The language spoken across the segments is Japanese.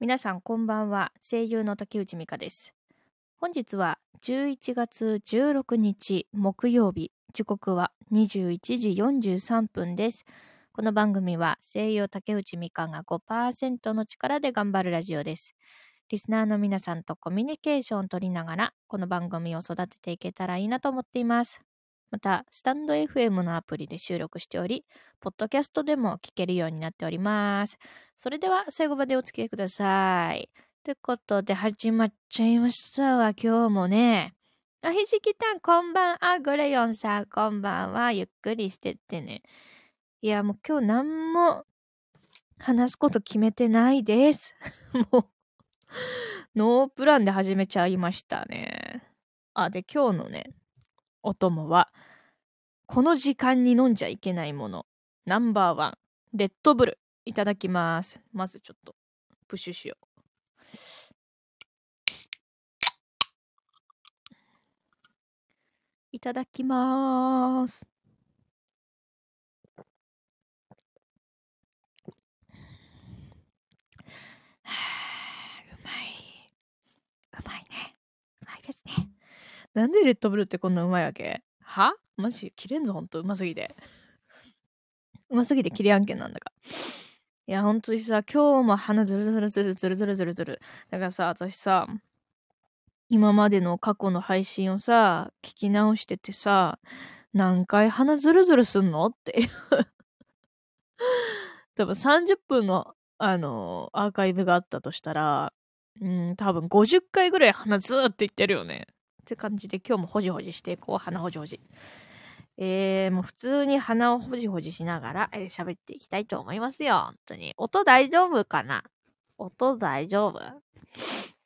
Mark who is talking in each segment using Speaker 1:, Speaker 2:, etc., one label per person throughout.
Speaker 1: 皆さんこんばんは。声優の竹内美香です。本日は11月16日木曜日。時刻は21時43分です。この番組は声優竹内美香が5%の力で頑張るラジオです。リスナーの皆さんとコミュニケーションを取りながら、この番組を育てていけたらいいなと思っています。また、スタンド FM のアプリで収録しており、ポッドキャストでも聞けるようになっております。それでは最後までお付き合いください。ということで始まっちゃいましたわ、今日もね。あ、ひじきたん、こんばんあ、グレヨンさん、こんばんは。ゆっくりしてってね。いや、もう今日何も話すこと決めてないです。もう、ノープランで始めちゃいましたね。あ、で、今日のね、お供は、この時間に飲んじゃいけないもの、ナンバーワン、レッドブル。いただきます。まずちょっと、プッシュしよう。いただきます。はあ、うまい。うまいね。うまいですね。なんでレッドブルってこんなうまいわけ？は？マジ？切れんぞ、ほんと。うますぎて。うますぎて切れ案件なんだか。いや、ほんとにさ、今日も鼻ズルズルズルズルズルズルズル。だからさ、私さ、今までの過去の配信をさ、聞き直しててさ、何回鼻ズルズルすんのっていう。多分30分の、あの、アーカイブがあったとしたら、うん、多分50回ぐらい鼻ずーって言ってるよね。って感じで今日もほじほじしていこう、鼻ほじほじ。えー、もう普通に鼻をほじほじしながら、えー喋っていきたいと思いますよ。本当に。音大丈夫かな？音大丈夫？あ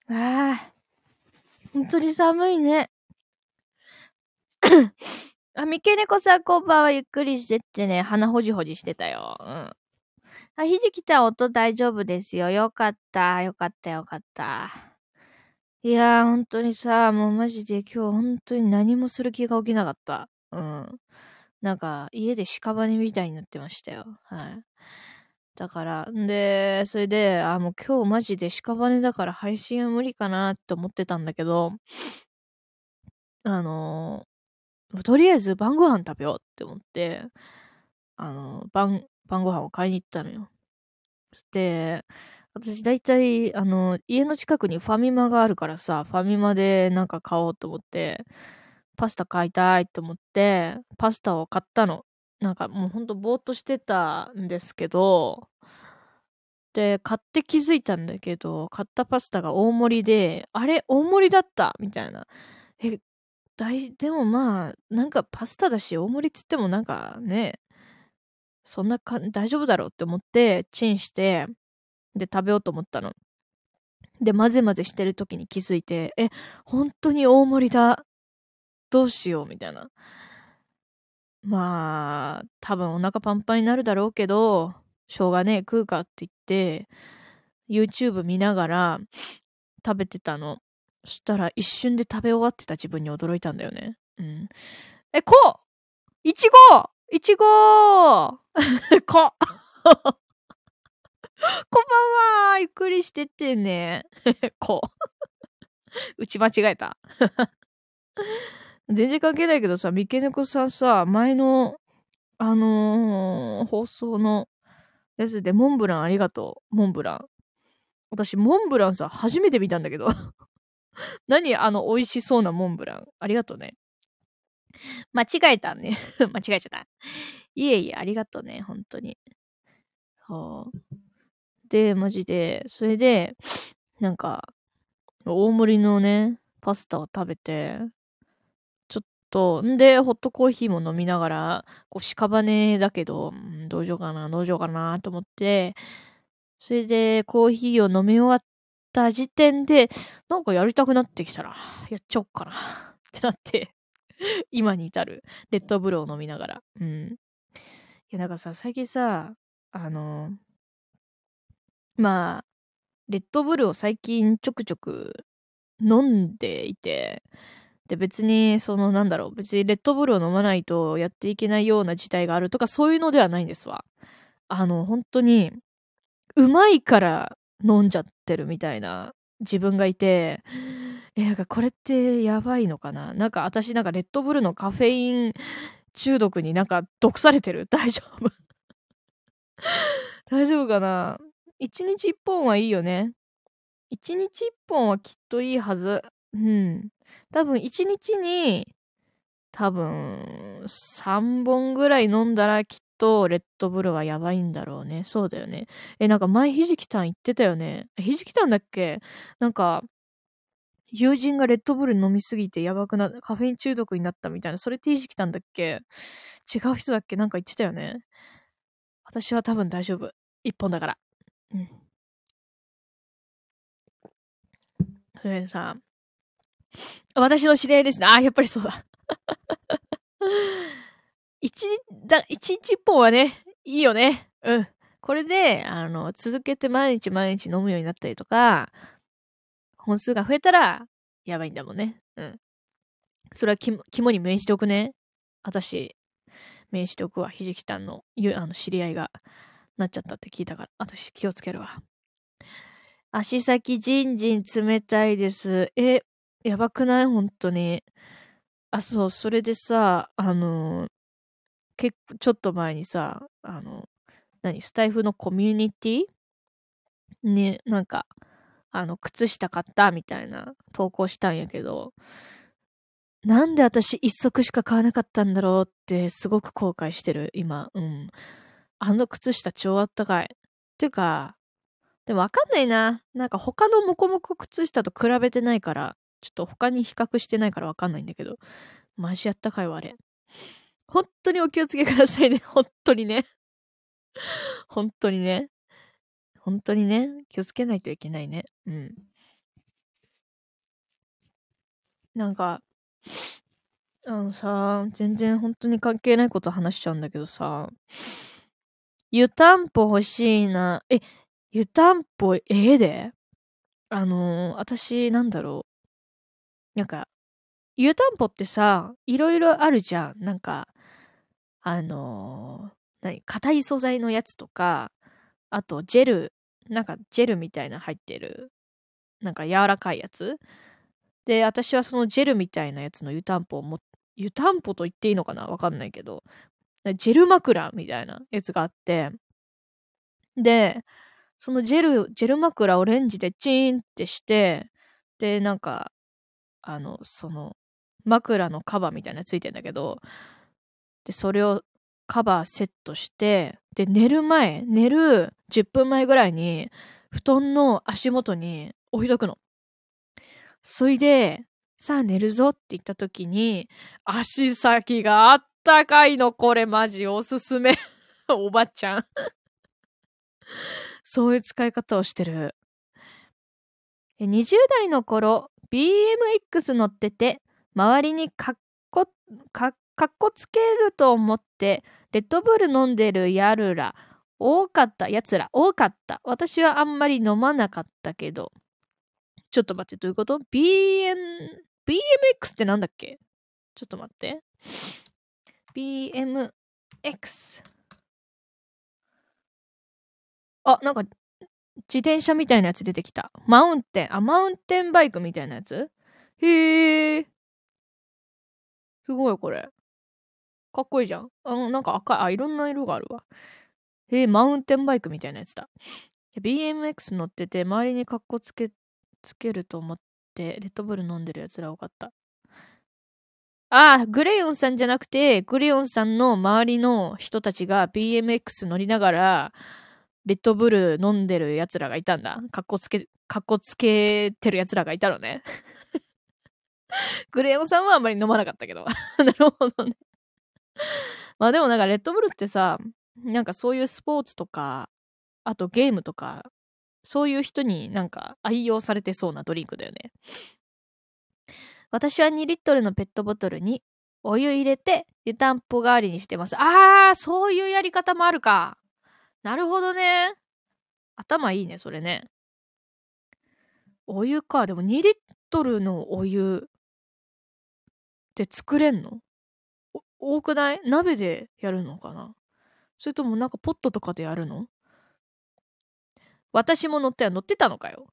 Speaker 1: あ、本当に寒いね。あ、三毛猫さんこんばんは。ゆっくりしてってね、鼻ほじほじしてたよ。うん。あ、ひじきたん音大丈夫ですよ。よかった。よかった、よかった。いやー、本当にさ、もうマジで今日本当に何もする気が起きなかった。うん。なんか、家で屍みたいになってましたよ。はい。だから、んで、それで、あ、もう今日マジで屍だから配信は無理かなって思ってたんだけど、あのーとりあえず晩ご飯食べようって思って、あの晩、晩ご飯を買いに行ったのよ。で、私大体、あの、家の近くにファミマがあるからさ、ファミマでなんか買おうと思って、パスタ買いたいと思って、パスタを買ったの。なんかもうほんとぼーっとしてたんですけど、で、買って気づいたんだけど、買ったパスタが大盛りで、あれ大盛りだったみたいな。え、大、でもまあ、なんかパスタだし、大盛りっつってもなんかね、そんなか大丈夫だろうって思って、チンして、で、食べようと思ったの。で、混ぜ混ぜしてる時に気づいて、え、本当に大盛りだ。どうしよう、みたいな。まあ、多分お腹パンパンになるだろうけど、しょうがねえ、食うかって言って、YouTube 見ながら食べてたの。そしたら一瞬で食べ終わってた自分に驚いたんだよね。うん。え、こういちごいちご こ こんばんはゆっくりしてってね。こう 打ち間違えた。全然関係ないけどさ、三毛猫さんさ、前の、あのー放送のやつでモンブランありがとう。モンブラン。私、モンブランさ、初めて見たんだけど。何あの、美味しそうなモンブラン。ありがとうね。間違えたね。間違えちゃった。いえいえ、ありがとうね。本当に。そう。で、マジで、それで、なんか、大盛りのね、パスタを食べて、ちょっと、んで、ホットコーヒーも飲みながら、こう、屍だけど、どうしようかな、どうしようかな、と思って、それで、コーヒーを飲み終わった時点で、なんかやりたくなってきたら、やっちゃおっかな、ってなって、今に至る、レッドブルを飲みながら。うん。いや、なんかさ、最近さ、あの、まあ、レッドブルを最近ちょくちょく飲んでいて、で、別に、その、なんだろう、別にレッドブルを飲まないとやっていけないような事態があるとか、そういうのではないんですわ。あの、本当に、うまいから飲んじゃってるみたいな自分がいて、え、なんかこれってやばいのかな？なんか私なんかレッドブルのカフェイン中毒になんか毒されてる？大丈夫？大丈夫かな？一日一本はいいよね。一日一本はきっといいはず。うん。多分一日に多分3本ぐらい飲んだらきっとレッドブルはやばいんだろうね。そうだよね。え、なんか前ひじきたん言ってたよね。ひじきたんだっけ？なんか友人がレッドブル飲みすぎてやばくな、カフェイン中毒になったみたいな、それっていじきたんだっけ？違う人だっけ？なんか言ってたよね。私は多分大丈夫。一本だから。うん。それでさ、私の知り合いですね。ああ、やっぱりそうだ。一日、だ、一日一本はね、いいよね。うん。これで、あの、続けて毎日毎日飲むようになったりとか、本数が増えたら、やばいんだもんね。うん。それは肝に銘じておくね。私、銘じておくわ。ひじきたんの、あの、知り合いがなっちゃったって聞いたから、私気をつけるわ。足先じんじん冷たいです。え、やばくない？本当に。あ、そう、それでさ、あの、結構、ちょっと前にさ、あの、何、スタイフのコミュニティ？に、なんか、あの、靴下買ったみたいな投稿したんやけど、なんで私一足しか買わなかったんだろうってすごく後悔してる、今。うん。あの靴下超あったかい。ていうか、でもわかんないな。なんか他のモコモコ靴下と比べてないから、ちょっと他に比較してないからわかんないんだけど、マジあったかいわ、あれ。本当にお気をつけくださいね。本当にね。本当にね。本当にね、気をつけないといけないね。うん。なんか、あのさ、全然本当に関係ないこと話しちゃうんだけどさ、湯たんぽ欲しいな。え、湯たんぽええで？あのー、私、なんだろう。なんか、湯たんぽってさ、いろいろあるじゃん。なんか、あのー、何硬い素材のやつとか、あと、ジェル、なんかジェルみたいな入ってる、なんか柔らかいやつ。で、私はそのジェルみたいなやつの湯たんぽをも、湯たんぽと言っていいのかな？わかんないけど、ジェル枕みたいなやつがあって、で、そのジェル、ジェル枕をレンジでチーンってして、で、なんか、あの、その、枕のカバーみたいなのついてんだけど、で、それをカバーセットして、で、寝る前、寝る10分前ぐらいに、布団の足元に置いとくの。そいで、さあ寝るぞって言った時に、足先があったかいの、これマジおすすめ。おばちゃんそういう使い方をしてる。20代の頃、BMX 乗ってて、周りにかっこ、か、っこつけると思って、レッドブル飲んでるやるら、多かった、やつら、多かった。私はあんまり飲まなかったけど。ちょっと待って、どういうこと ?BN、BMX ってなんだっけ？ちょっと待って。BMX。あ、なんか、自転車みたいなやつ出てきた。マウンテン。あ、マウンテンバイクみたいなやつ？へえ。すごい、これ。かっこいいじゃん。あの、なんか赤い、あ、いろんな色があるわ。えー、マウンテンバイクみたいなやつだ。BMX 乗ってて、周りにカッコつけ、つけると思って、レッドブル飲んでるやつら多かった。ああ、グレヨンさんじゃなくて、グレヨンさんの周りの人たちが BMX 乗りながら、レッドブル飲んでる奴らがいたんだ。カッコつけ、カッコつけてる奴らがいたのね。グレヨンさんはあんまり飲まなかったけど。なるほどね。まあでもなんかレッドブルってさ、なんかそういうスポーツとか、あとゲームとか、そういう人になんか愛用されてそうなドリンクだよね。私は2リットルのペットボトルにお湯入れて湯たんぽ代わりにしてます。あー、そういうやり方もあるか。なるほどね。頭いいね、それね。お湯か。でも2リットルのお湯って作れんの？多くない？鍋でやるのかな？それともなんかポットとかでやるの？私も乗っては乗ってたのかよ。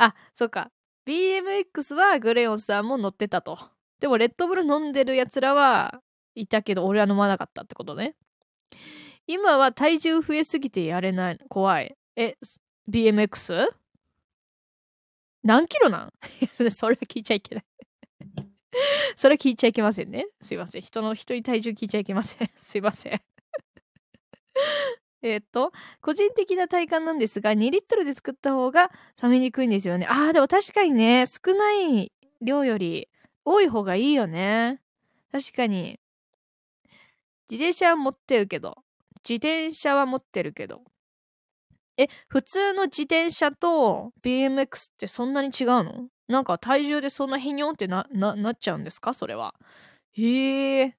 Speaker 1: あ、そっか。BMX はグレヨンさんも乗ってたと。でも、レッドブル飲んでる奴らはいたけど、俺は飲まなかったってことね。今は体重増えすぎてやれない。怖い。え、BMX? 何キロなん？それは聞いちゃいけないそれは聞いちゃいけませんね。すいません。人の、人に体重聞いちゃいけません。すいません。えっと、個人的な体感なんですが、2リットルで作った方が冷めにくいんですよね。ああ、でも確かにね、少ない量より多い方がいいよね。確かに。自転車は持ってるけど、自転車は持ってるけど。え、普通の自転車と BMX ってそんなに違うの？なんか体重でそんなへにょんってな、な、なっちゃうんですか？それは。へえ。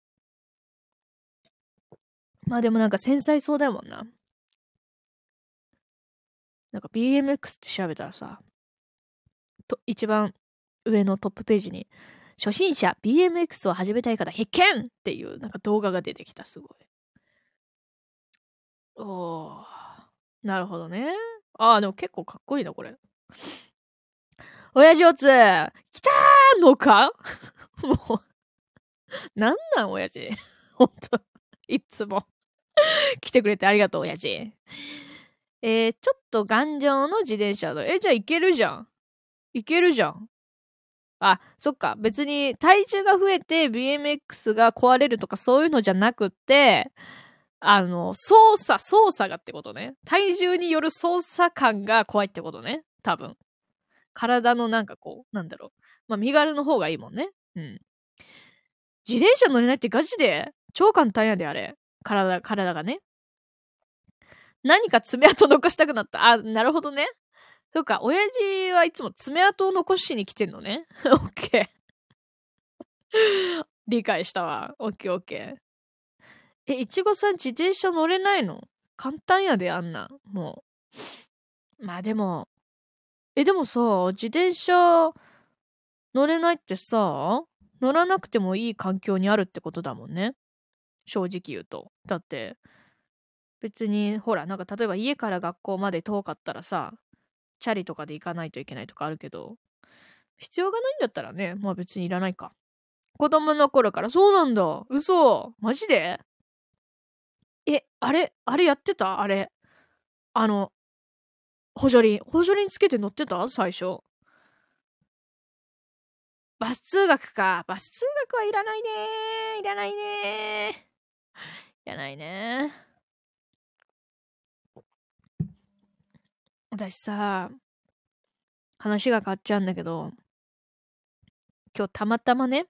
Speaker 1: まあでもなんか繊細そうだもんな。なんか BMX って調べたらさ、と、一番上のトップページに、初心者 BMX を始めたい方必見っていうなんか動画が出てきた、すごい。おー。なるほどね。ああ、でも結構かっこいいな、これ。親父おつ、来たーのか？もう、なんなん親父。ほんと、いつも。来てくれてありがとう、親父。えー、ちょっと頑丈の自転車だ。え、じゃあいけるじゃん。いけるじゃん。あ、そっか。別に体重が増えて BMX が壊れるとかそういうのじゃなくって、あの、操作、操作がってことね。体重による操作感が怖いってことね。多分。体のなんかこう、なんだろう。まあ、身軽の方がいいもんね。うん。自転車乗れないってガチで？超簡単やで、あれ。体、体がね。何か爪痕残したくなった。あ、なるほどね。そっか、親父はいつも爪痕を残しに来てんのね。オッケー。理解したわ。オッケーオッケー。え、いちごさん自転車乗れないの？簡単やで、あんな。もう。まあでも、え、でもさ、自転車乗れないってさ、乗らなくてもいい環境にあるってことだもんね。正直言うと。だって、別に、ほら、なんか例えば家から学校まで遠かったらさ、チャリとかで行かないといけないとかあるけど、必要がないんだったらね、まあ別にいらないか。子供の頃から、そうなんだ。嘘。マジで？え、あれ、あれやってた？あれ。あの、補助輪。補助輪つけて乗ってた？最初。バス通学か。バス通学はいらないねいらないね いらないね。私さ、話が変わっちゃうんだけど、今日たまたまね、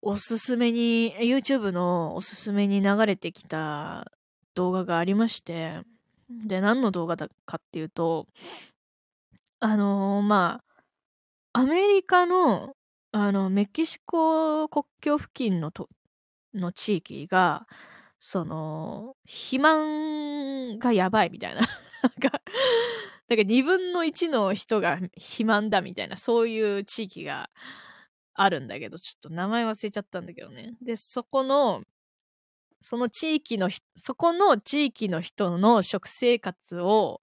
Speaker 1: おすすめに、YouTube のおすすめに流れてきた動画がありまして、で、何の動画だかっていうと、あのー、まあ、アメリカの、あの、メキシコ国境付近のと、の地域が、その、肥満がやばいみたいな なんか、なんか2分の1の人が肥満だみたいな、そういう地域があるんだけど、ちょっと名前忘れちゃったんだけどね。で、そこの、その地域の、そこの地域の人の食生活を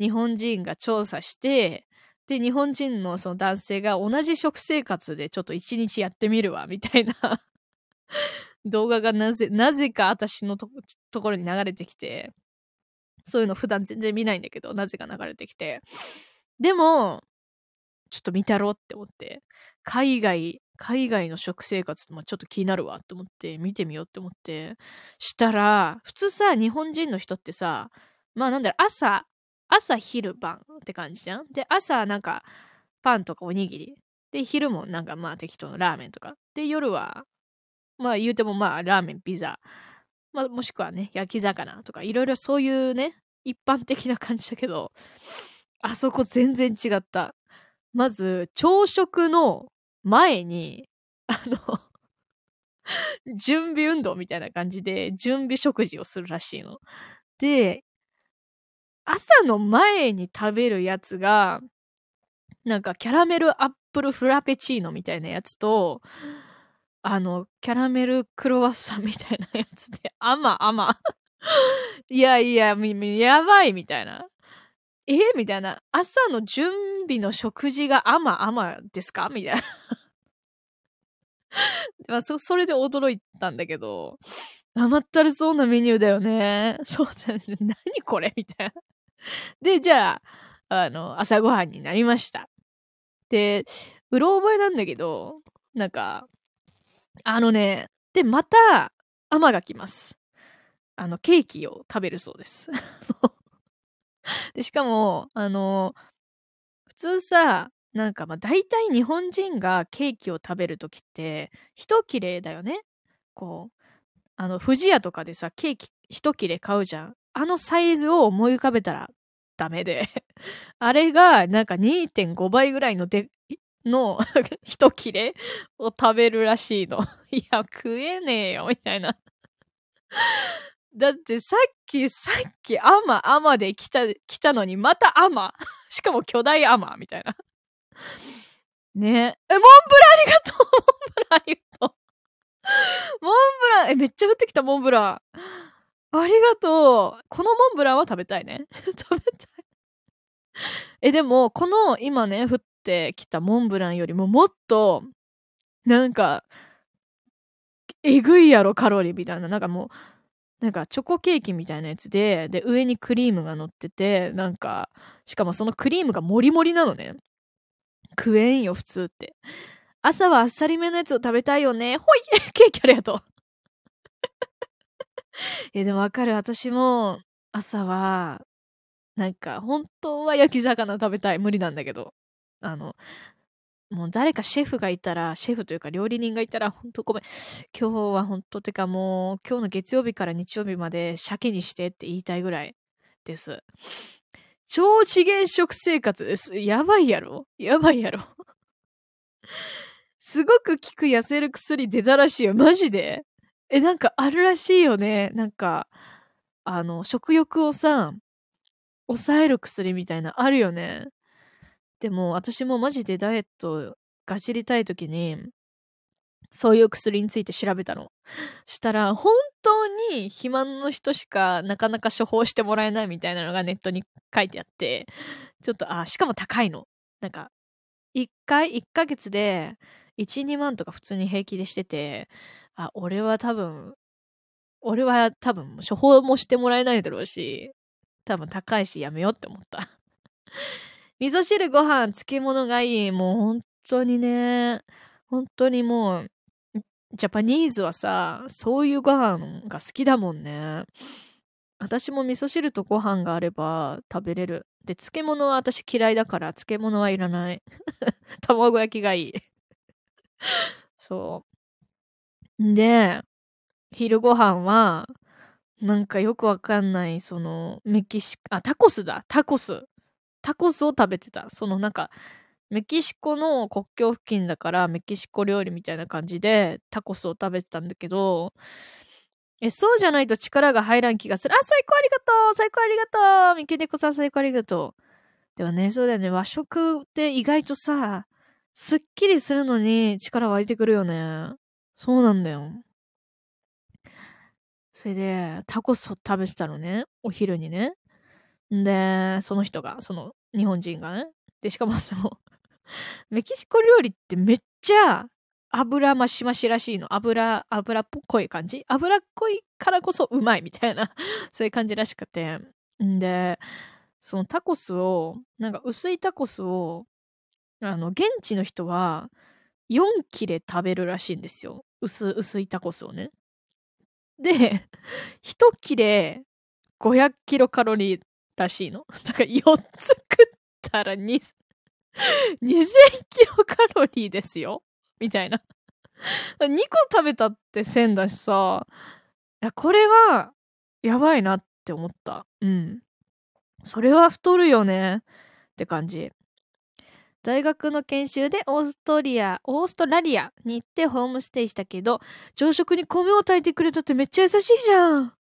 Speaker 1: 日本人が調査して、で、日本人のその男性が同じ食生活でちょっと一日やってみるわ、みたいな動画がなぜ、なぜか私のところに流れてきて、そういうの普段全然見ないんだけど、なぜか流れてきて。でも、ちょっと見たろって思って、海外、海外の食生活、まあ、ちょっと気になるわって思って、見てみようって思って、したら、普通さ、日本人の人ってさ、まあなんだろう、朝、朝、昼、晩って感じじゃん？で、朝なんか、パンとかおにぎり。で、昼もなんかまあ適当なラーメンとか。で、夜は、まあ言うてもまあラーメン、ピザ。まあ、もしくはね、焼き魚とか、いろいろそういうね、一般的な感じだけど、あそこ全然違った。まず、朝食の前に、あの準備運動みたいな感じで、準備食事をするらしいの。で、朝の前に食べるやつが、なんかキャラメルアップルフラペチーノみたいなやつと、あの、キャラメルクロワッサンみたいなやつで、あまあま。いやいや、やばいみたいな。えみたいな。朝の準備の食事が甘甘ですか？みたいな。まあ、そ、それで驚いたんだけど、甘ったるそうなメニューだよね。そうだね。何これ？みたいな。で、じゃあ、あの、朝ごはんになりました。で、うろ覚えなんだけど、なんか、あのね、で、また、甘が来ます。あの、ケーキを食べるそうです。で、しかも、あの、普通さ、なんかまあ大体日本人がケーキを食べるときって、一切れだよね。こう、あの、富士屋とかでさ、ケーキ一切れ買うじゃん。あのサイズを思い浮かべたらダメで あれがなんか2.5倍ぐらいので、の 一切れを食べるらしいの。いや、食えねえよ、みたいなだってさっき、さっきアマ、アマで来た、来たのに、またアマ。しかも巨大アマ、みたいな。ねえ。モンブランありがとうモンブランありがとうモンブラン、え、めっちゃ降ってきた、モンブラン。ありがとう。このモンブランは食べたいね。食べたい。え、でも、この今ね、降ってきたモンブランよりももっと、なんか、えぐいやろ、カロリーみたいな。なんかもう、なんかチョコケーキみたいなやつで、で、上にクリームが乗ってて、なんか、しかもそのクリームがもりもりなのね。食えんよ、普通って。朝はあっさりめのやつを食べたいよね。ほい ケーキありがとう え、でもわかる。私も、朝は、なんか、本当は焼き魚食べたい。無理なんだけど。あの、もう誰かシェフがいたら、シェフというか料理人がいたら、ほんとごめん。今日は本当てかもう、今日の月曜日から日曜日まで鮭にしてって言いたいぐらいです。超資源食生活です。やばいやろやばいやろすごく効く痩せる薬出たらしいよ。マジでえ、なんかあるらしいよね。なんか、あの、食欲をさ、抑える薬みたいな、あるよね。でも私もマジでダイエットが知りたい時に、そういう薬について調べたの。したら、本当に肥満の人しかなかなか処方してもらえないみたいなのがネットに書いてあって、ちょっと、あ、しかも高いの。なんか、1回、1ヶ月で、1、2万とか普通に平気でしてて、あ、俺は多分、俺は多分処方もしてもらえないだろうし、多分高いしやめようって思った。味噌汁ご飯、漬物がいい。もう本当にね、本当にもう、ジャパニーズはさ、そういうご飯が好きだもんね。私も味噌汁とご飯があれば食べれる。で、漬物は私嫌いだから漬物はいらない。卵焼きがいい。そう。で、昼ご飯は、なんかよくわかんない、その、メキシあ、タコスだ、タコス。タコスを食べてた。そのなんか、メキシコの国境付近だからメキシコ料理みたいな感じでタコスを食べてたんだけど、え、そうじゃないと力が入らん気がする。あ、最高ありがとう最高ありがとうミケネコさん最高ありがとう。でもね、そうだよね。和食って意外とさ、すっきりするのに力湧いてくるよね。そうなんだよ。それで、タコスを食べてたのね。お昼にね。で、その人が、その日本人がね。で、しかもその、メキシコ料理ってめっちゃ油増し増しらしいの。油、油っぽい感じ油っこいからこそうまいみたいな そういう感じらしくて。んで、そのタコスを、なんか薄いタコスを、あの、現地の人は4切れ食べるらしいんですよ。薄、薄いタコスをね。で、1切れ500キロカロリーらしいの。だから4つ食ったら2000 キロカロリーですよ。みたいな。2個食べたって1000だしさ、いや、これは、やばいなって思った。うん。それは太るよねって感じ。大学の研修でオーストリア、オーストラリアに行ってホームステイしたけど、朝食に米を炊いてくれたってめっちゃ優しいじゃん。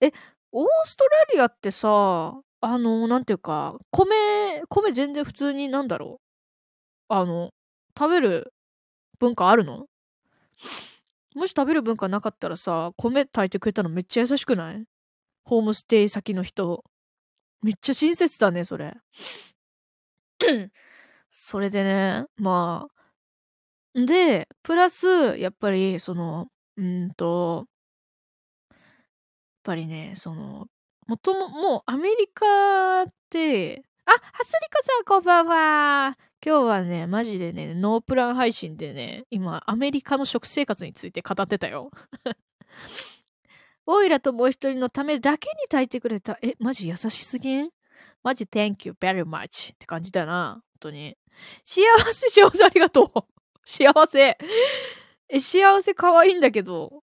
Speaker 1: え、オーストラリアってさ、あの、なんていうか、米、米全然普通になんだろう？あの、食べる文化あるの？もし食べる文化なかったらさ、米炊いてくれたのめっちゃ優しくない？ホームステイ先の人。めっちゃ親切だね、それ。それでね、まあ。で、プラス、やっぱり、その、うんと、ぱりね、その、もとも、もうアメリカって、あ、はすりこさんこんばんは。今日はね、マジでね、ノープラン配信でね、今、アメリカの食生活について語ってたよ。オイラともう一人のためだけに炊いてくれた。え、マジ優しすぎん？マジ Thank you very much って感じだな。本当に。幸せ、幸せありがとう。幸せ。え、幸せ可愛いんだけど。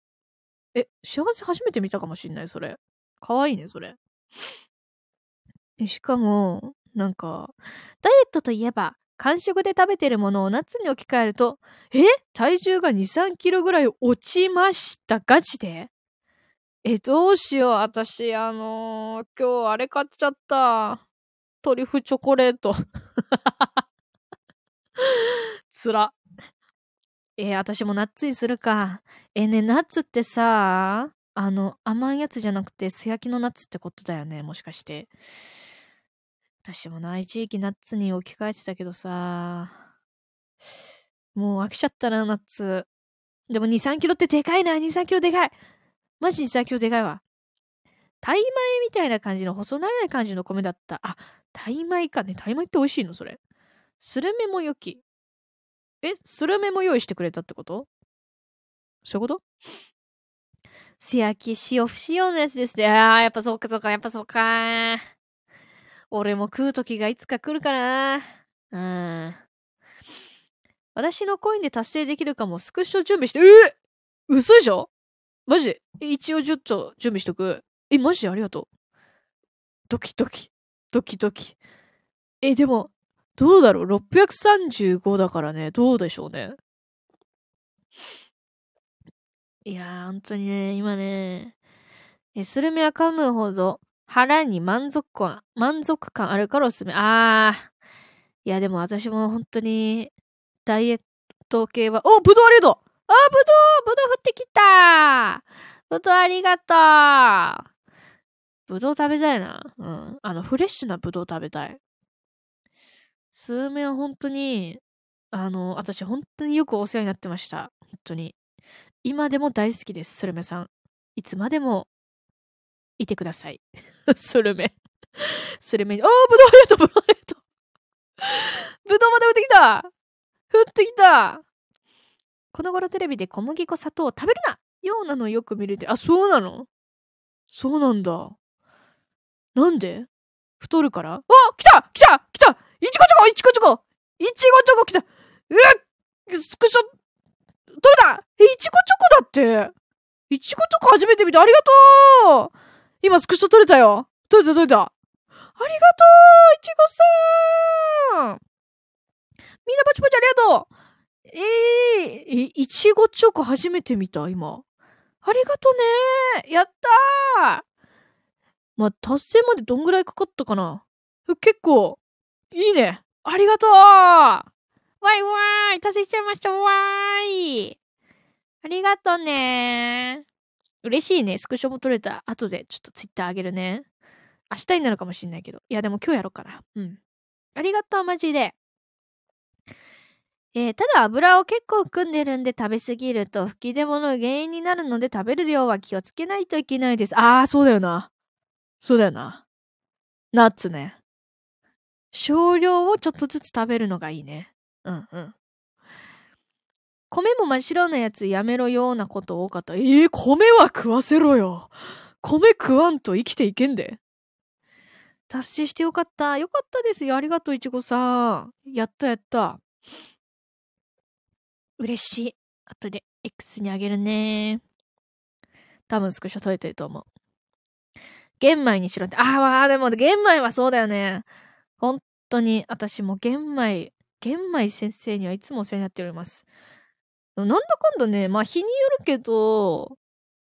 Speaker 1: え、幸せ初めて見たかもしんない、それ。可愛いね、それ。しかも、なんか、ダイエットといえば、間食で食べてるものを夏に置き換えると、え体重が2、3キロぐらい落ちましたガチで？え、どうしよう。私、あのー、今日あれ買っちゃった。トリュフチョコレート。つら。えー、私もナッツにするか。えー、ね、ナッツってさ、あの、甘いやつじゃなくて、素焼きのナッツってことだよね、もしかして。私もな、一時期ナッツに置き換えてたけどさ、もう飽きちゃったな、ナッツ。でも2、3キロってでかいな、2、3キロでかい。マジ2、3キロでかいわ。タイ米みたいな感じの細長い感じの米だった。あ、タイ米かね。タイ米って美味しいのそれ。スルメも良き。え、スルメも用意してくれたってこと？そういうこと？素焼き塩不使用のやつですね。ああ、やっぱそうかそうか、やっぱそうか。俺も食う時がいつか来るかな。うん。私のコインで達成できるかも、スクショ準備して、えー、嘘でしょ？マジ？一応ちょっと準備しとく。え、マジでありがとう。ドキドキ。ドキドキ。え、でも、どうだろう ?635 だからね。どうでしょうね。いやー、本当にね、今ね、え、スルメは噛むほど腹に満足感、満足感あるからおすすめ。あー。いや、でも私も本当に、ダイエット系は、おブドウありがとうあ、ぶどうぶどう降ってきたぶどうありがとうぶどう食べたいな。うん。あの、フレッシュなぶどう食べたい。スーメは本当に、あの、私本当によくお世話になってました。本当に。今でも大好きです、スルメさん。いつまでも、いてください。スルメ。スルメに、あー、ぶどうありがとう、ぶどうありがとう。ぶどうまで降ってきた降ってきたこの頃テレビで小麦粉砂糖を食べるなようなのよく見れて、あ、そうなの？そうなんだ。なんで？太るから？あ来た来た来たいちごチョコいちごチョコいちごチョコ来た。うわスクショ、取れた。え、いちごチョコだって。いちごチョコ初めて見た。ありがとう。今スクショ取れたよ。取れた取れた。ありがとういちごさん。みんなパチパチありがとう。ええー、いちごチョコ初めて見た、今。ありがとね。やったー。まあ、達成までどんぐらいかかったかな。結構、いいねありがとうわいわーい達成しちゃいましたわーいありがとうね嬉しいね。スクショも撮れた。後でちょっとツイッターあげるね。明日になるかもしんないけど。いや、でも今日やろうかな。うん。ありがとう、マジで。えー、ただ油を結構含んでるんで食べ過ぎると吹き出物の原因になるので食べる量は気をつけないといけないです。ああ、そうだよな。そうだよな。ナッツね。少量をちょっとずつ食べるのがいいね。うんうん。米も真っ白なやつやめろようなこと多かった。えー、米は食わせろよ。米食わんと生きていけんで。達成してよかった。よかったですよ。ありがとう、いちごさん。やったやった。嬉しい。後で X にあげるね。多分スクショ撮れてると思う。玄米にしろって。ああ、でも玄米はそうだよね。本当に、私も玄米、玄米先生にはいつもお世話になっております。なんだかんだね、まあ日によるけど、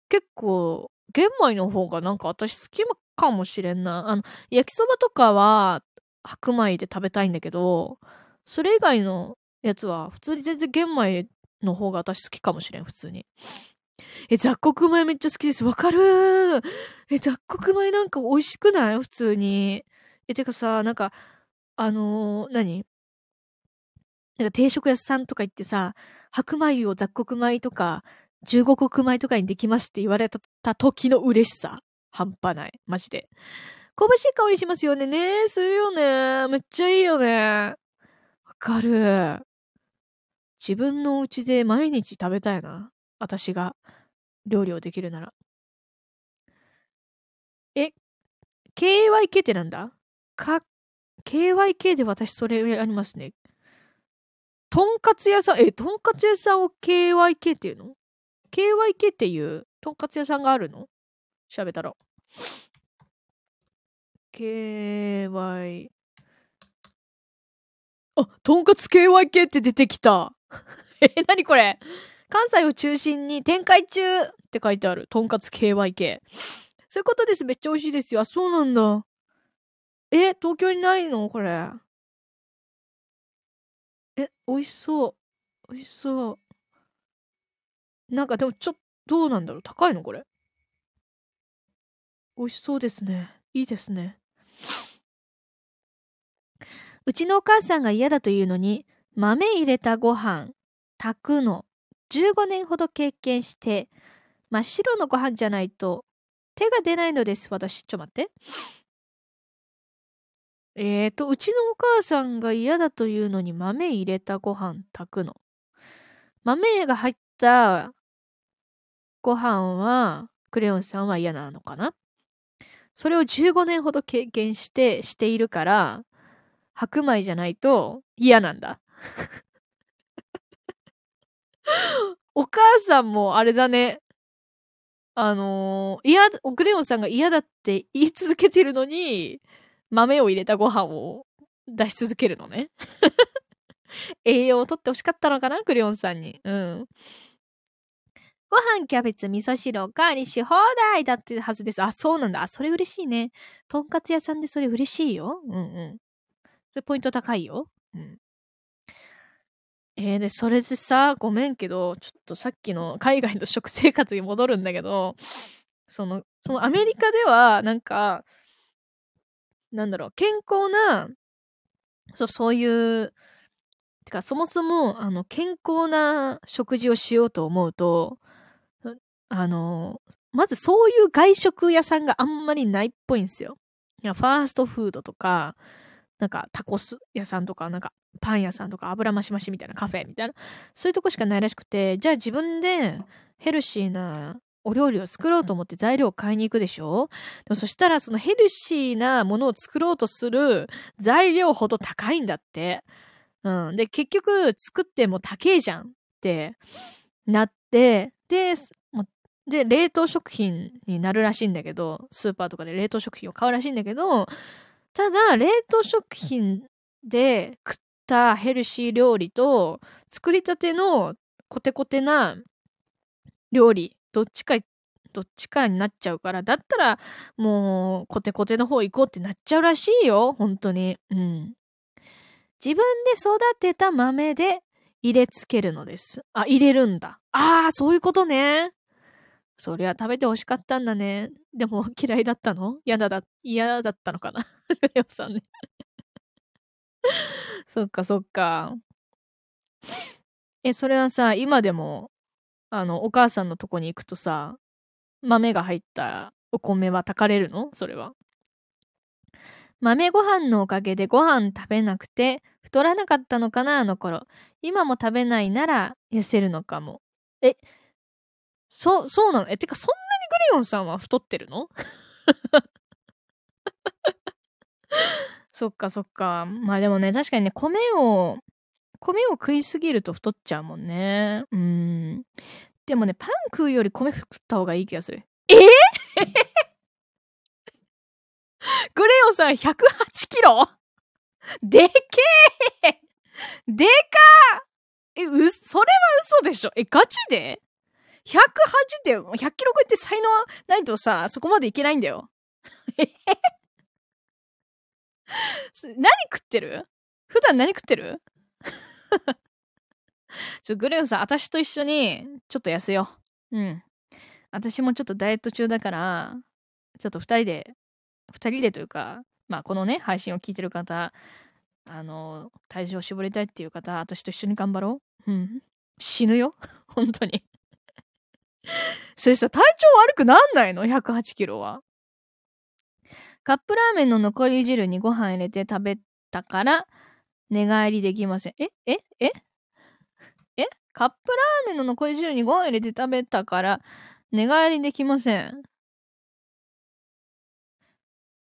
Speaker 1: 結構、玄米の方がなんか私好きかもしれんな。あの、焼きそばとかは白米で食べたいんだけど、それ以外のやつは、普通に全然玄米の方が私好きかもしれん、普通に。え、雑穀米めっちゃ好きです。わかるえ、雑穀米なんか美味しくない？普通に。え、てかさ、なんか、あのー、何？なんか定食屋さんとか行ってさ、白米を雑穀米とか、十五穀米とかにできますって言われた時の嬉しさ。半端ない。マジで。香ばしい香りしますよね。ねえするよね。めっちゃいいよね。わかる。自分のお家で毎日食べたいな。私が料理をできるなら。え、KYK ってなんだ？か、KYK で私それありますね。とんかつ屋さん、え、とんかつ屋さんを KYK っていうの ?KYK っていうとんかつ屋さんがあるの？調べたら。KY。あ、とんかつ KYK って出てきた。え、なにこれ？関西を中心に展開中って書いてある。とんかつ KYK。そういうことです。めっちゃ美味しいですよ。あ、そうなんだ。え、東京にないの？これ。え、美味しそう。美味しそう。なんかでもちょっと、どうなんだろう？高いの？これ。美味しそうですね。いいですね。うちのお母さんが嫌だというのに、豆入れたご飯、炊くの、15年ほど経験して、真っ白のご飯じゃないと手が出ないのです、私。ちょっと、待って。えーと、うちのお母さんが嫌だというのに豆入れたご飯炊くの。豆が入ったご飯は、クレヨンさんは嫌なのかなそれを15年ほど経験して、しているから、白米じゃないと嫌なんだ。お母さんもあれだね。あのー、嫌、クレヨンさんが嫌だって言い続けてるのに、豆を入れたご飯を出し続けるのね。栄養をとって欲しかったのかな？クレヨンさんに。うん。ご飯、キャベツ、味噌汁、おかわりし放題だってはずです。あ、そうなんだ。あ、それ嬉しいね。とんかつ屋さんでそれ嬉しいよ。うんうん。それポイント高いよ。うん。えー、で、それでさ、ごめんけど、ちょっとさっきの海外の食生活に戻るんだけど、その、そのアメリカでは、なんか、なんだろう、健康な、そう、そういう、てか、そもそも、あの、健康な食事をしようと思うと、あの、まずそういう外食屋さんがあんまりないっぽいんですよ。ファーストフードとか、なんかタコス屋さんとか、なんかパン屋さんとか油増し増しみたいなカフェみたいな、そういうとこしかないらしくて、じゃあ自分でヘルシーなお料理を作ろうと思って材料を買いに行くでしょ？でもそしたらそのヘルシーなものを作ろうとする材料ほど高いんだって。うん。で、結局作っても高えじゃんってなって、で、で、冷凍食品になるらしいんだけど、スーパーとかで冷凍食品を買うらしいんだけど、ただ、冷凍食品で食ったヘルシー料理と、作りたてのコテコテな料理、どっちか、どっちかになっちゃうから、だったら、もう、コテコテの方行こうってなっちゃうらしいよ、本当に。うん。自分で育てた豆で入れつけるのです。あ、入れるんだ。ああ、そういうことね。そりゃ食べて欲しかったんだね。でも嫌いだったの？嫌だだ、嫌だったのかな？レオさんね そっかそっか。え、それはさ、今でも、あの、お母さんのとこに行くとさ、豆が入ったお米は炊かれるの？それは。豆ご飯のおかげでご飯食べなくて太らなかったのかな？あの頃。今も食べないなら痩せるのかも。え、そう、そうなの？え、てかそんなにグレヨンさんは太ってるの？そっかそっか。まあでもね、確かにね、米を、米を食いすぎると太っちゃうもんね。うん。でもね、パン食うより米食った方がいい気がする。え？ー、グレヨンさん108キロ？でけえでかえ、う、それは嘘でしょ？え、ガチで？108って100キロ超えて才能ないとさ、そこまでいけないんだよ。え何食ってる？普段何食ってる？ちょ、グレオさん、私と一緒に、ちょっと痩せよう。うん。私もちょっとダイエット中だから、ちょっと二人で、二人でというか、まあこのね、配信を聞いてる方、あの、体重を絞りたいっていう方、私と一緒に頑張ろう。うん。死ぬよ。本当に。それさ、体調悪くなんないの ?108 キロは。カップラーメンの残り汁にご飯入れて食べたから、寝返りできません。え？え？え？え？カップラーメンの残り汁にご飯入れて食べたから、寝返りできません。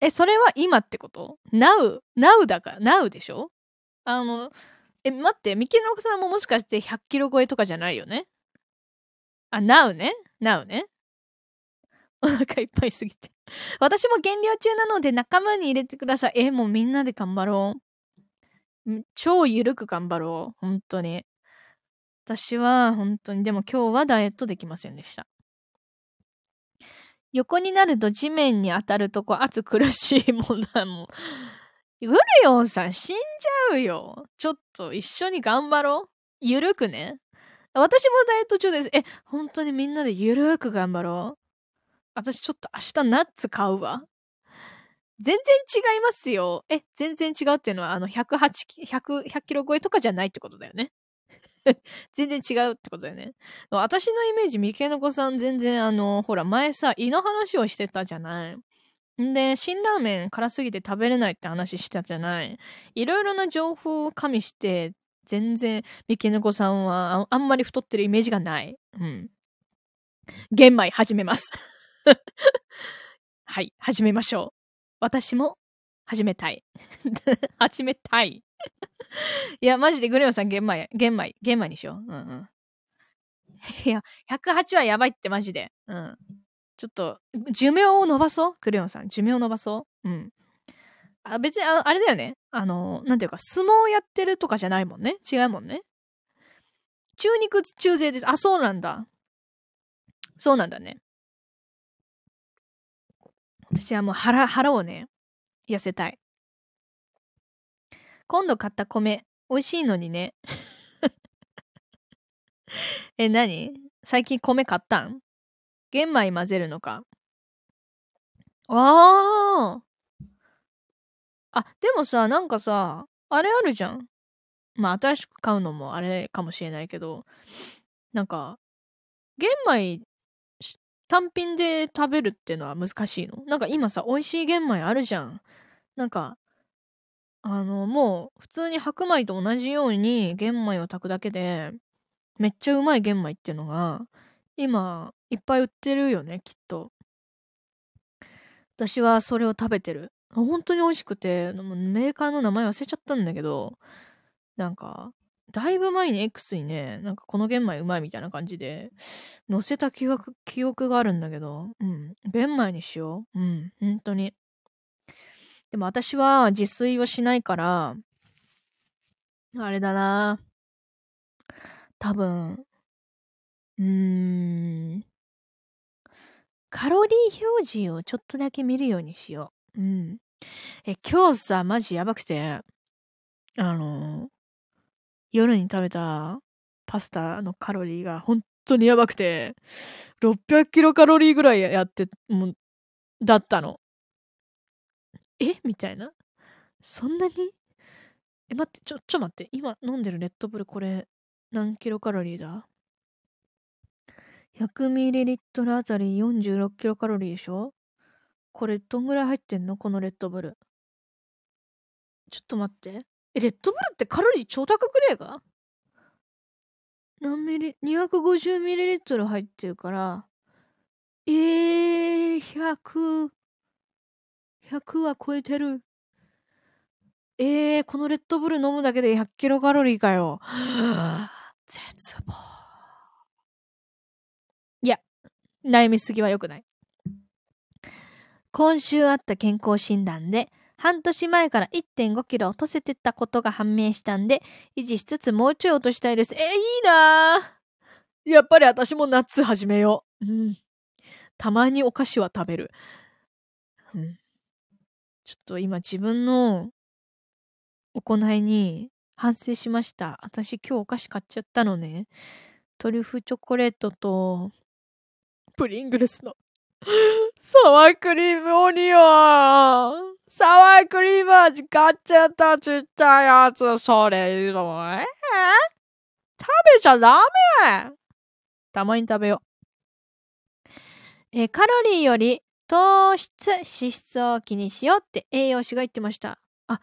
Speaker 1: え、それは今ってこと ?now, now だから、now でしょ？あの、え、待って、三毛の奥さんももしかして100キロ超えとかじゃないよね？あ、now ね ?now ね？お腹いっぱいすぎて。私も減量中なので仲間に入れてください。え、もうみんなで頑張ろう。超ゆるく頑張ろう。本当に。私は本当に、でも今日はダイエットできませんでした。横になると地面に当たるとこ熱苦しいもんだもん。グレヨンさん死んじゃうよ。ちょっと一緒に頑張ろう。ゆるくね。私もダイエット中です。え、本当にみんなでゆるく頑張ろう。私ちょっと明日ナッツ買うわ。全然違いますよ。え、全然違うっていうのは、あの、108、100、100キロ超えとかじゃないってことだよね。全然違うってことだよね。私のイメージ、三毛の子さん全然あの、ほら、前さ、胃の話をしてたじゃない。んで、辛ラーメン辛すぎて食べれないって話したじゃない。いろいろな情報を加味して、全然、三毛の子さんはあんまり太ってるイメージがない。うん。玄米始めます。はい、始めましょう。私も始めたい。始めたい。いや、マジでグレオさん玄米、玄米、玄米にしよう。うんうん。いや、108はやばいってマジで。うん。ちょっと、寿命を伸ばそう？クレヨンさん。寿命を伸ばそう？うん。あ、別にあ、あれだよね。あの、なんていうか、相撲やってるとかじゃないもんね。違うもんね。中肉中背です。あ、そうなんだ。そうなんだね。私はもう腹、腹をね、痩せたい。今度買った米、美味しいのにね。え、何？最近米買ったん？玄米混ぜるのか？ああ。あ、でもさ、なんかさ、あれあるじゃん。まあ、新しく買うのもあれかもしれないけど、なんか、玄米単品で食べるってのは難しいの？なんか今さ、美味しい玄米あるじゃん。なんか、あの、もう、普通に白米と同じように玄米を炊くだけで、めっちゃうまい玄米っていうのが、今、いっぱい売ってるよね、きっと。私はそれを食べてる。本当に美味しくて、メーカーの名前忘れちゃったんだけど、なんか、だいぶ前に X にね、なんかこの玄米うまいみたいな感じで、載せた記憶、記憶があるんだけど、うん。玄米にしよう。うん。本当に。でも私は自炊をしないから、あれだな。多分、うーん。カロリー表示をちょっとだけ見るようにしよう。うん。え、今日さ、マジやばくて、あの、夜に食べたパスタのカロリーが本当にやばくて、600キロカロリーぐらいやって、もう、だったの。え？みたいな。そんなに？え、待って、ちょ、ちょ待って。今飲んでるレッドブルこれ何キロカロリーだ ?100ml あたり46キロカロリーでしょ？これどんぐらい入ってんの？このレッドブル。ちょっと待って。え、レッドブルってカロリー超高くねえか？何ミリ ?250ml 入ってるから、えー、100、100は超えてる。えー、このレッドブル飲むだけで100キロカロリーかよ。絶望。いや、悩みすぎは良くない。今週あった健康診断で、半年前から1.5キロ落とせてたことが判明したんで、維持しつつもうちょい落としたいです。え、いいなやっぱり私も夏始めよう。うん。たまにお菓子は食べる。うん。ちょっと今自分の行いに反省しました。私今日お菓子買っちゃったのね。トリュフチョコレートと、プリングルスの。サワークリームオニオンサワークリーム味買っちゃったちっちゃいやつ。それいいのえ？食べちゃダメたまに食べよう。えカロリーより糖質、脂質を気にしようって栄養士が言ってました。あ、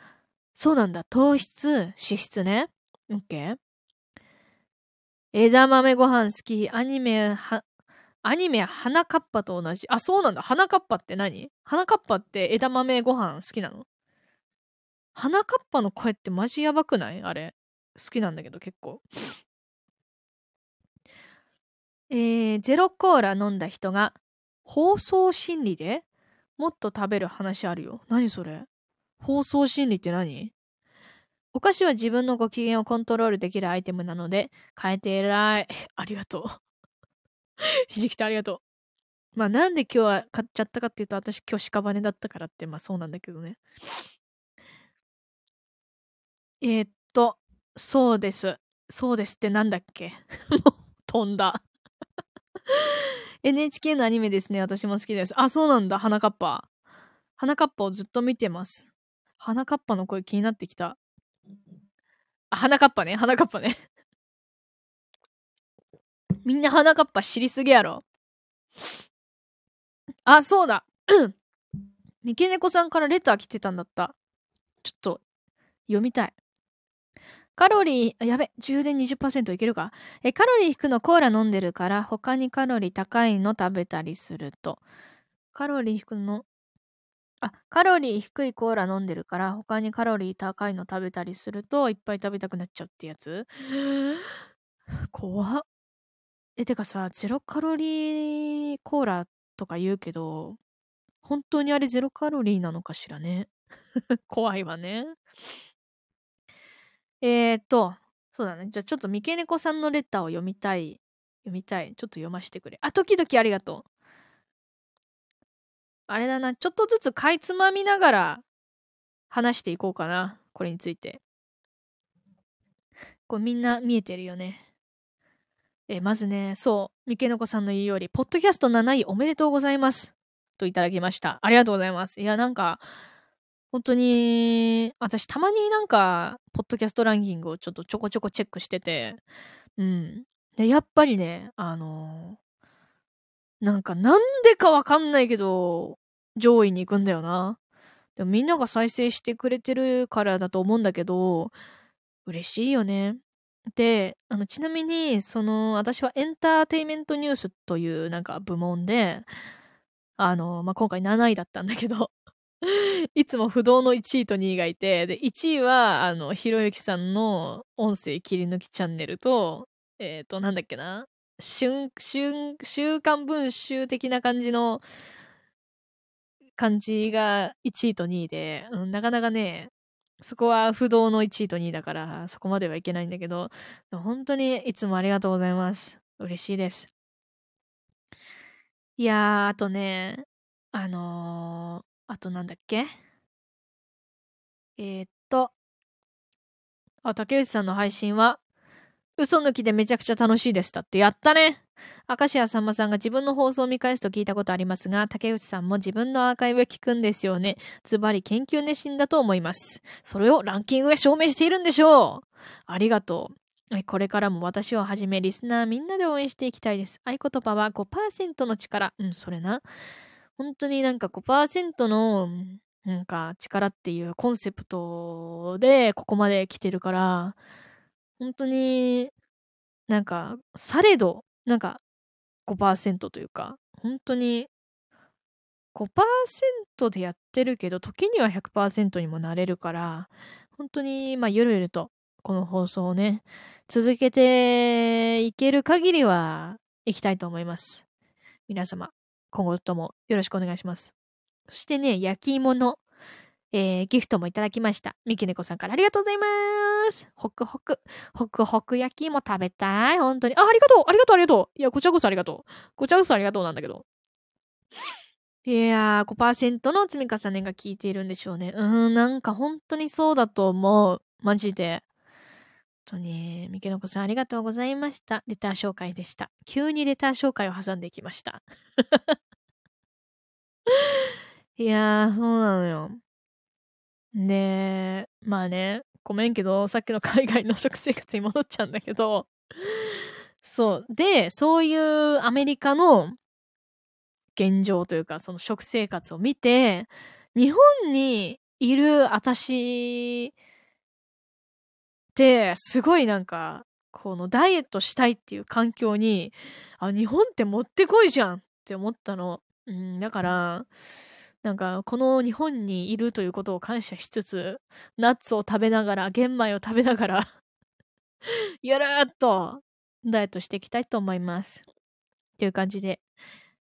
Speaker 1: そうなんだ。糖質、脂質ね。オッケー。枝豆ご飯好き。アニメ、は、アニメ、花かっぱと同じ？あ、そうなんだ。花かっぱって何？花かっぱって枝豆ご飯好きなの？花かっぱの声ってマジやばくない？あれ。好きなんだけど結構。えー、ゼロコーラ飲んだ人が放送心理で？もっと食べる話あるよ。何それ？放送心理って何？お菓子は自分のご機嫌をコントロールできるアイテムなので、変えて偉い。ありがとう。ひじきてありがとう。まあなんで今日は買っちゃったかっていうと、私今日屍だったからって、まあそうなんだけどね。えー、っと、そうです。そうですってなんだっけ？もう飛んだ NHK のアニメですね。私も好きです。あ、そうなんだ。花かっぱ。花かっぱをずっと見てます。花かっぱの声気になってきた。あ、花かっぱね。花かっぱね。みんな花かっぱ知りすぎやろ。あ、そうだ。三毛猫さんからレター来てたんだった。ちょっと、読みたい。カロリー、やべ、充電20%いけるかえ、カロリー低のコーラ飲んでるから、他にカロリー高いの食べたりすると。カロリー低の、あ、カロリー低いコーラ飲んでるから、他にカロリー高いの食べたりすると、いっぱい食べたくなっちゃうってやつ怖っ。え、てかさ、ゼロカロリーコーラとか言うけど、本当にあれゼロカロリーなのかしらね？怖いわね。えーと、そうだね。じゃあちょっと三毛猫さんのレターを読みたい。読みたい。ちょっと読ませてくれ。あ、時々ありがとう。あれだな。ちょっとずつかいつまみながら話していこうかな。これについて。これみんな見えてるよね。えまずね、そう、三毛猫さんの言うより、ポッドキャスト7位おめでとうございます。といただきました。ありがとうございます。いや、なんか、本当に、私たまになんか、ポッドキャストランキングをちょっとちょこちょこチェックしてて、うん。で、やっぱりね、あのー、なんかなんでかわかんないけど、上位に行くんだよな。でもみんなが再生してくれてるからだと思うんだけど、嬉しいよね。で、あの、ちなみに、その、私はエンターテイメントニュースというなんか部門で、あの、まあ、今回7位だったんだけど、いつも不動の1位と2位がいて、で、1位は、あの、ひろゆきさんの音声切り抜きチャンネルと、えっ、ー、と、なんだっけな春、春、週刊文集的な感じの感じが1位と2位で、うん、なかなかね、そこは不動の1位と2位だから、そこまではいけないんだけど、本当にいつもありがとうございます。嬉しいです。いやー、あとね、あのあとなんだっけ？えー、っと、あ、竹内さんの配信は、嘘抜きでめちゃくちゃ楽しいでしたって。やったね明石家さんまさんが自分の放送を見返すと聞いたことありますが、竹内さんも自分のアーカイブ聞くんですよね。ズバリ研究熱心だと思います。それをランキングが証明しているんでしょうありがとう。これからも私をはじめリスナーみんなで応援していきたいです。合言葉は5%の力。うん、それな。本当になんか5%のなんか力っていうコンセプトでここまで来てるから、本当になんか、されど、なんか5%というか、本当に5%でやってるけど、時には100%にもなれるから、本当に、まあ、ゆるゆると、この放送をね、続けていける限りは、いきたいと思います。皆様、今後ともよろしくお願いします。そしてね、焼き芋の、えー、ギフトもいただきました。みきねこさんからありがとうございます。ホクホク、ホクホク焼き芋食べたい。本当に。あ、ありがとうありがとうありがとういや、こちらこそありがとう。こちらこそありがとうなんだけど。いやー、5%の積み重ねが効いているんでしょうね。うん、なんか本当にそうだと思う。マジで。当に、三毛の子さんありがとうございました。レター紹介でした。急にレター紹介を挟んでいきました。いやー、そうなのよ。で、まあね、ごめんけど、さっきの海外の食生活に戻っちゃうんだけど、そう。で、そういうアメリカの現状というか、その食生活を見て、日本にいる私って、すごいなんか、このダイエットしたいっていう環境に、あ、日本ってもってこいじゃんって思ったの。うん、だから、なんか、この日本にいるということを感謝しつつ、ナッツを食べながら、玄米を食べながら ゆるーっとダイエットしていきたいと思います。という感じで、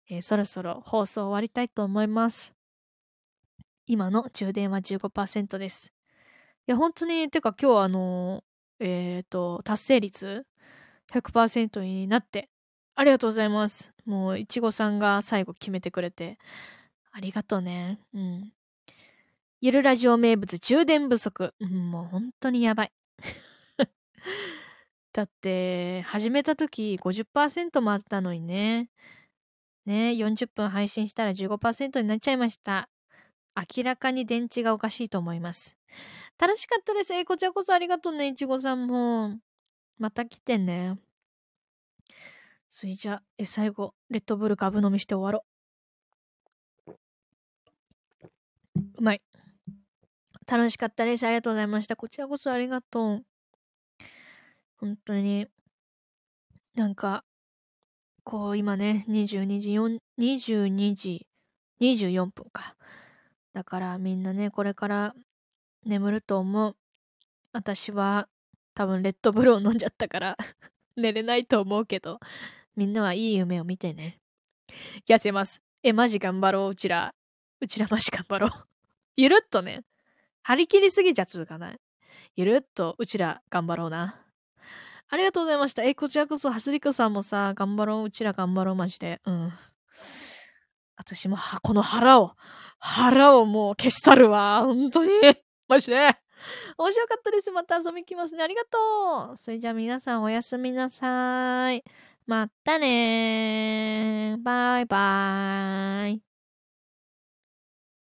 Speaker 1: えー、そろそろ放送終わりたいと思います。今の充電は15%です。いや、本当に、てか今日あのえっ、ー、と、達成率100%になって、ありがとうございます。もう、いちごさんが最後決めてくれて、ありがとうね。うん。ゆるラジオ名物充電不足。うん、もう本当にやばい。だって、始めた時50%もあったのにね。ね、40分配信したら15%になっちゃいました。明らかに電池がおかしいと思います。楽しかったです。えこちらこそありがとうね、いちごさんも。また来てね。それじゃえ、最後、レッドブル株飲みして終わろう。うまい。楽しかったです。ありがとうございました。こちらこそありがとう。本当に。なんか、こう今ね、22時4、22時24分か。だからみんなね、これから眠ると思う。私は多分レッドブルを飲んじゃったから 寝れないと思うけど、みんなはいい夢を見てね。痩せます。え、マジ頑張ろう、うちら。うちらマジ頑張ろう。ゆるっとね。張り切りすぎちゃつかない？ゆるっとうちら頑張ろうな。ありがとうございました。え、こちらこそ、はすりこさんもさ、頑張ろう。うちら頑張ろう、マジで。うん。私も、は、この腹を、腹をもう消し去るわ。本当に。マジで。面白かったです。また遊び来ますね。ありがとう。それじゃあ皆さんおやすみなさい。またねー。バイバーイ。